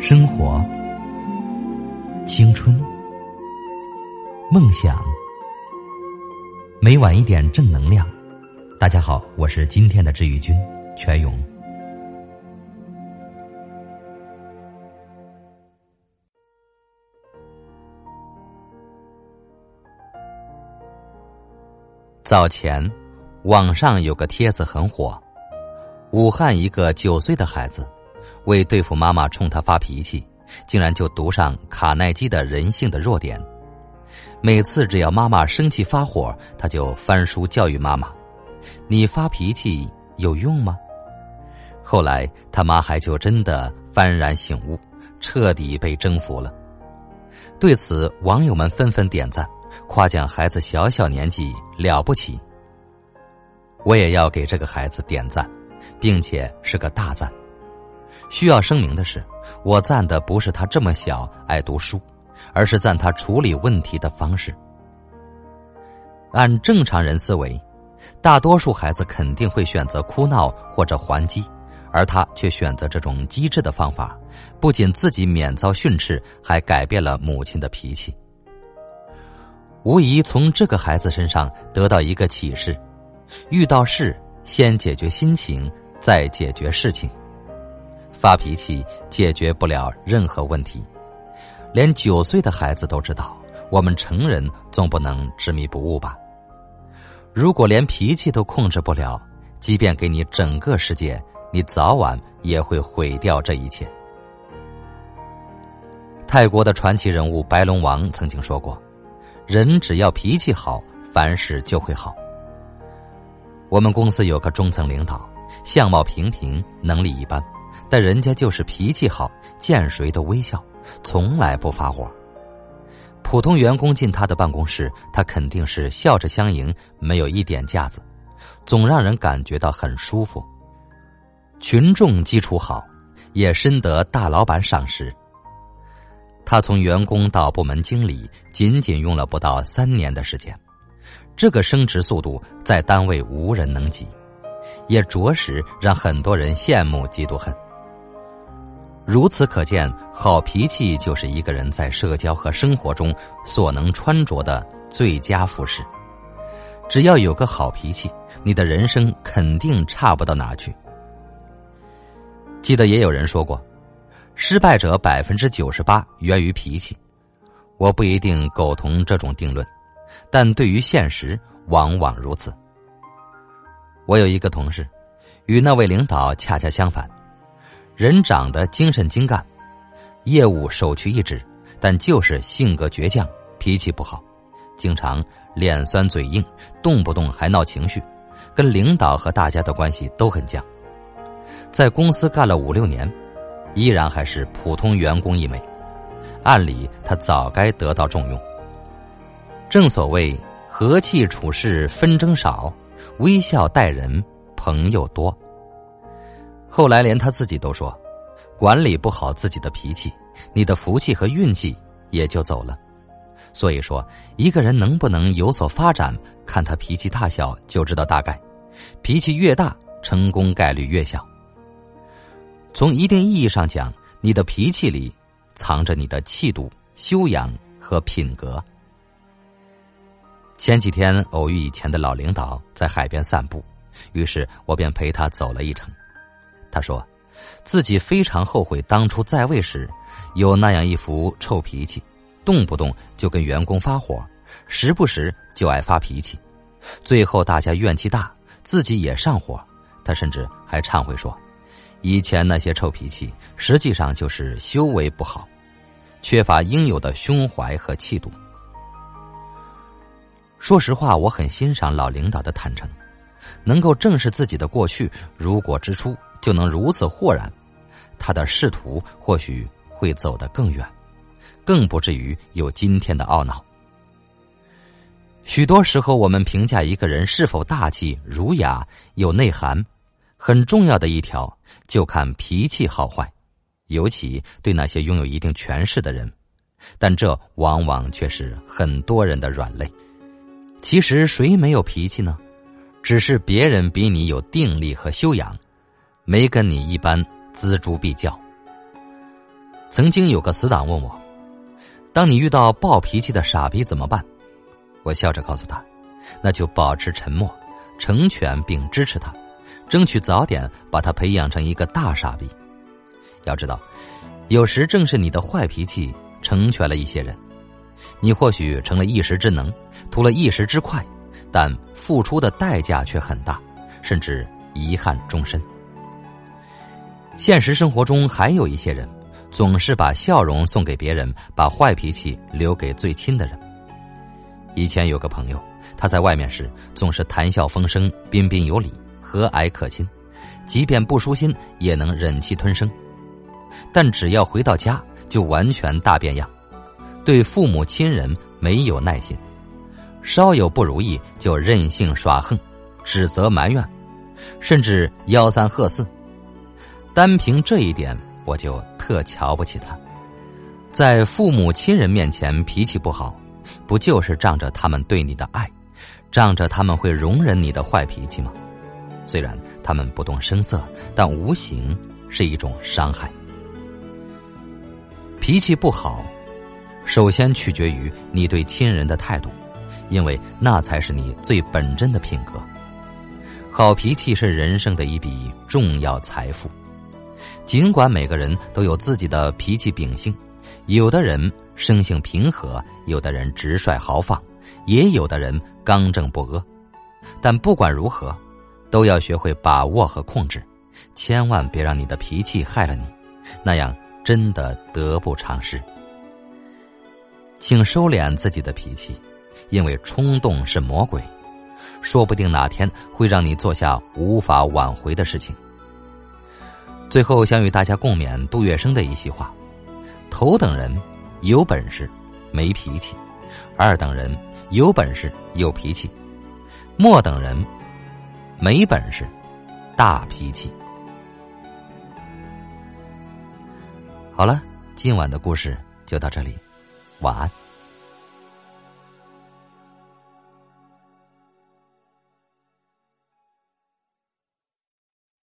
生活、青春、梦想，每晚一点正能量。大家好，我是今天的治愈君全勇。早前，网上有个帖子很火。武汉一个九岁的孩子，为对付妈妈冲他发脾气，竟然就读上卡耐基的人性的弱点。每次只要妈妈生气发火，他就翻书教育妈妈：“你发脾气有用吗？”后来他妈还就真的幡然醒悟，彻底被征服了。对此，网友们纷纷点赞。夸奖孩子小小年纪了不起，我也要给这个孩子点赞，并且是个大赞。需要声明的是，我赞的不是他这么小爱读书，而是赞他处理问题的方式。按正常人思维，大多数孩子肯定会选择哭闹或者还击，而他却选择这种机智的方法，不仅自己免遭训斥，还改变了母亲的脾气。无疑从这个孩子身上得到一个启示：遇到事先解决心情，再解决事情。发脾气解决不了任何问题，连九岁的孩子都知道。我们成人总不能执迷不悟吧？如果连脾气都控制不了，即便给你整个世界，你早晚也会毁掉这一切。泰国的传奇人物白龙王曾经说过。人只要脾气好，凡事就会好。我们公司有个中层领导，相貌平平，能力一般，但人家就是脾气好，见谁都微笑，从来不发火。普通员工进他的办公室，他肯定是笑着相迎，没有一点架子，总让人感觉到很舒服。群众基础好，也深得大老板赏识。他从员工到部门经理，仅仅用了不到三年的时间，这个升职速度在单位无人能及，也着实让很多人羡慕嫉妒恨。如此可见，好脾气就是一个人在社交和生活中所能穿着的最佳服饰。只要有个好脾气，你的人生肯定差不到哪去。记得也有人说过。失败者百分之九十八源于脾气，我不一定苟同这种定论，但对于现实往往如此。我有一个同事，与那位领导恰恰相反，人长得精神精干，业务首屈一指，但就是性格倔强，脾气不好，经常脸酸嘴硬，动不动还闹情绪，跟领导和大家的关系都很僵，在公司干了五六年。依然还是普通员工一枚，按理他早该得到重用。正所谓和气处事纷争少，微笑待人朋友多。后来连他自己都说，管理不好自己的脾气，你的福气和运气也就走了。所以说，一个人能不能有所发展，看他脾气大小就知道大概。脾气越大，成功概率越小。从一定意义上讲，你的脾气里藏着你的气度、修养和品格。前几天偶遇以前的老领导在海边散步，于是我便陪他走了一程。他说，自己非常后悔当初在位时有那样一副臭脾气，动不动就跟员工发火，时不时就爱发脾气，最后大家怨气大，自己也上火。他甚至还忏悔说。以前那些臭脾气，实际上就是修为不好，缺乏应有的胸怀和气度。说实话，我很欣赏老领导的坦诚，能够正视自己的过去，如果之初就能如此豁然，他的仕途或许会走得更远，更不至于有今天的懊恼。许多时候，我们评价一个人是否大气、儒雅、有内涵。很重要的一条，就看脾气好坏，尤其对那些拥有一定权势的人，但这往往却是很多人的软肋。其实谁没有脾气呢？只是别人比你有定力和修养，没跟你一般锱铢必较。曾经有个死党问我：“当你遇到暴脾气的傻逼怎么办？”我笑着告诉他：“那就保持沉默，成全并支持他，争取早点把他培养成一个大傻逼。要知道，有时正是你的坏脾气成全了一些人。你或许成了一时之能，图了一时之快，但付出的代价却很大，甚至遗憾终身。现实生活中还有一些人。”总是把笑容送给别人，把坏脾气留给最亲的人。以前有个朋友，他在外面时总是谈笑风生、彬彬有礼、和蔼可亲，即便不舒心也能忍气吞声。但只要回到家，就完全大变样，对父母亲人没有耐心，稍有不如意就任性耍横、指责埋怨，甚至吆三喝四。单凭这一点。我就特瞧不起他，在父母亲人面前脾气不好，不就是仗着他们对你的爱，仗着他们会容忍你的坏脾气吗？虽然他们不动声色，但无形是一种伤害。脾气不好，首先取决于你对亲人的态度，因为那才是你最本真的品格。好脾气是人生的一笔重要财富。尽管每个人都有自己的脾气秉性，有的人生性平和，有的人直率豪放，也有的人刚正不阿。但不管如何，都要学会把握和控制，千万别让你的脾气害了你，那样真的得不偿失。请收敛自己的脾气，因为冲动是魔鬼，说不定哪天会让你做下无法挽回的事情。最后，想与大家共勉杜月笙的一席话：“头等人有本事没脾气，二等人有本事有脾气，末等人没本事大脾气。”好了，今晚的故事就到这里，晚安。